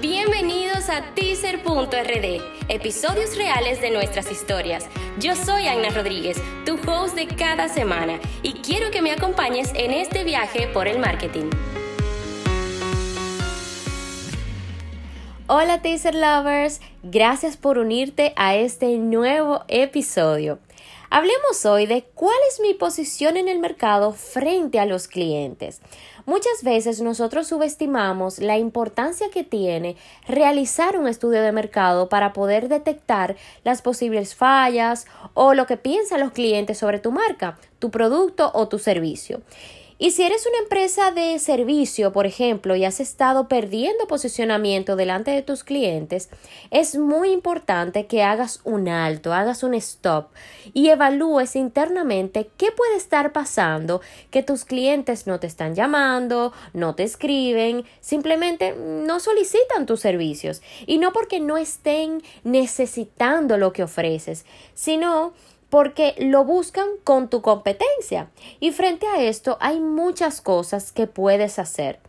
Bienvenidos a teaser.rd, episodios reales de nuestras historias. Yo soy Aina Rodríguez, tu host de cada semana, y quiero que me acompañes en este viaje por el marketing. Hola teaser lovers, gracias por unirte a este nuevo episodio. Hablemos hoy de cuál es mi posición en el mercado frente a los clientes. Muchas veces nosotros subestimamos la importancia que tiene realizar un estudio de mercado para poder detectar las posibles fallas o lo que piensan los clientes sobre tu marca, tu producto o tu servicio. Y si eres una empresa de servicio, por ejemplo, y has estado perdiendo posicionamiento delante de tus clientes, es muy importante que hagas un alto, hagas un stop y evalúes internamente qué puede estar pasando que tus clientes no te están llamando, no te escriben, simplemente no solicitan tus servicios. Y no porque no estén necesitando lo que ofreces, sino porque lo buscan con tu competencia. Y frente a esto hay muchas cosas que puedes hacer.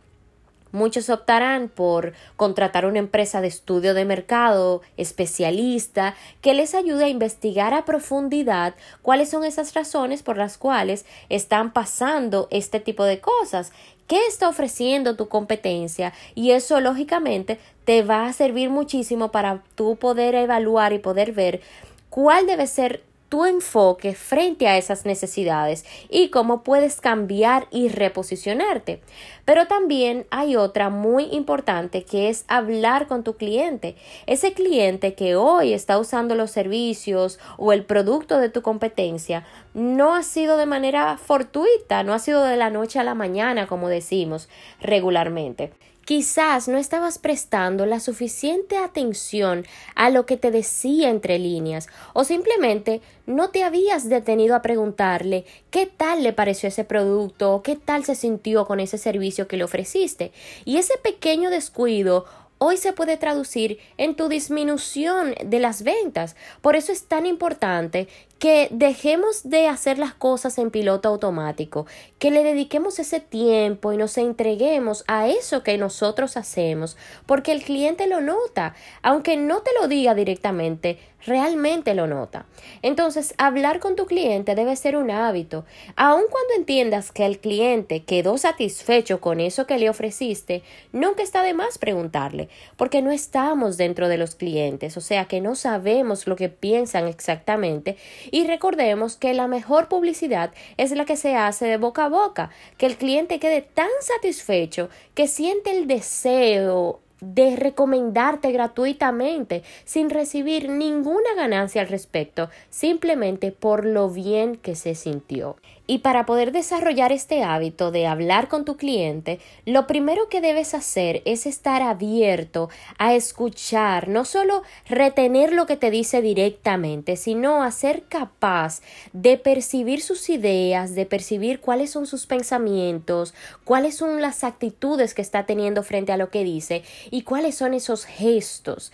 Muchos optarán por contratar una empresa de estudio de mercado especialista que les ayude a investigar a profundidad cuáles son esas razones por las cuales están pasando este tipo de cosas, qué está ofreciendo tu competencia y eso lógicamente te va a servir muchísimo para tú poder evaluar y poder ver cuál debe ser tu enfoque frente a esas necesidades y cómo puedes cambiar y reposicionarte. Pero también hay otra muy importante que es hablar con tu cliente. Ese cliente que hoy está usando los servicios o el producto de tu competencia no ha sido de manera fortuita, no ha sido de la noche a la mañana, como decimos regularmente. Quizás no estabas prestando la suficiente atención a lo que te decía entre líneas o simplemente no te habías detenido a preguntarle qué tal le pareció ese producto o qué tal se sintió con ese servicio que le ofreciste. Y ese pequeño descuido hoy se puede traducir en tu disminución de las ventas. Por eso es tan importante que dejemos de hacer las cosas en piloto automático, que le dediquemos ese tiempo y nos entreguemos a eso que nosotros hacemos, porque el cliente lo nota, aunque no te lo diga directamente, realmente lo nota. Entonces, hablar con tu cliente debe ser un hábito, aun cuando entiendas que el cliente quedó satisfecho con eso que le ofreciste, nunca está de más preguntarle, porque no estamos dentro de los clientes, o sea que no sabemos lo que piensan exactamente y recordemos que la mejor publicidad es la que se hace de boca a boca, que el cliente quede tan satisfecho que siente el deseo de recomendarte gratuitamente sin recibir ninguna ganancia al respecto, simplemente por lo bien que se sintió. Y para poder desarrollar este hábito de hablar con tu cliente, lo primero que debes hacer es estar abierto a escuchar, no solo retener lo que te dice directamente, sino a ser capaz de percibir sus ideas, de percibir cuáles son sus pensamientos, cuáles son las actitudes que está teniendo frente a lo que dice y cuáles son esos gestos.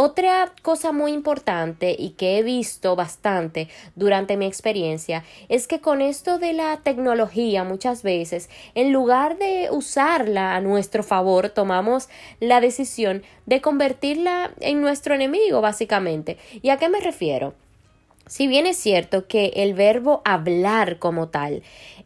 Otra cosa muy importante y que he visto bastante durante mi experiencia es que con esto de la tecnología muchas veces, en lugar de usarla a nuestro favor, tomamos la decisión de convertirla en nuestro enemigo, básicamente. ¿Y a qué me refiero? Si bien es cierto que el verbo hablar como tal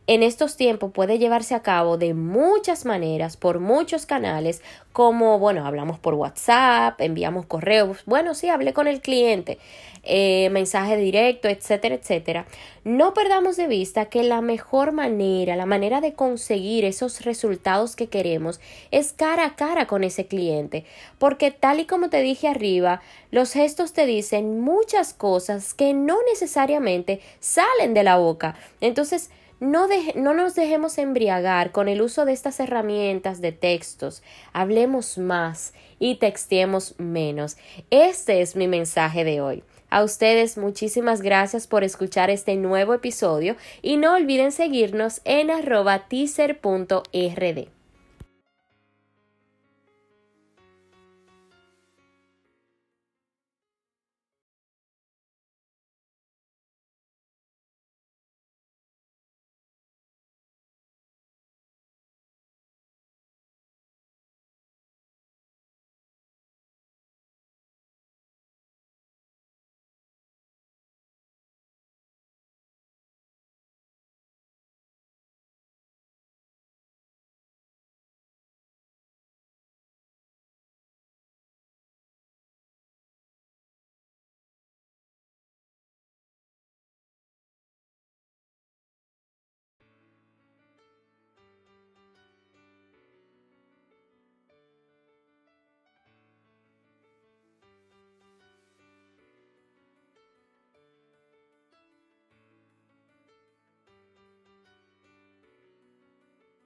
en estos tiempos puede llevarse a cabo de muchas maneras, por muchos canales, como, bueno, hablamos por WhatsApp, enviamos correos, bueno, sí, hablé con el cliente, eh, mensaje directo, etcétera, etcétera. No perdamos de vista que la mejor manera, la manera de conseguir esos resultados que queremos es cara a cara con ese cliente, porque tal y como te dije arriba, los gestos te dicen muchas cosas que no necesariamente salen de la boca. Entonces, no, no, nos dejemos embriagar con el uso de estas herramientas de textos. Hablemos más y textemos menos. Este es mi mensaje de hoy. A ustedes muchísimas gracias por escuchar este nuevo episodio y no olviden seguirnos en arroba teaser.rd.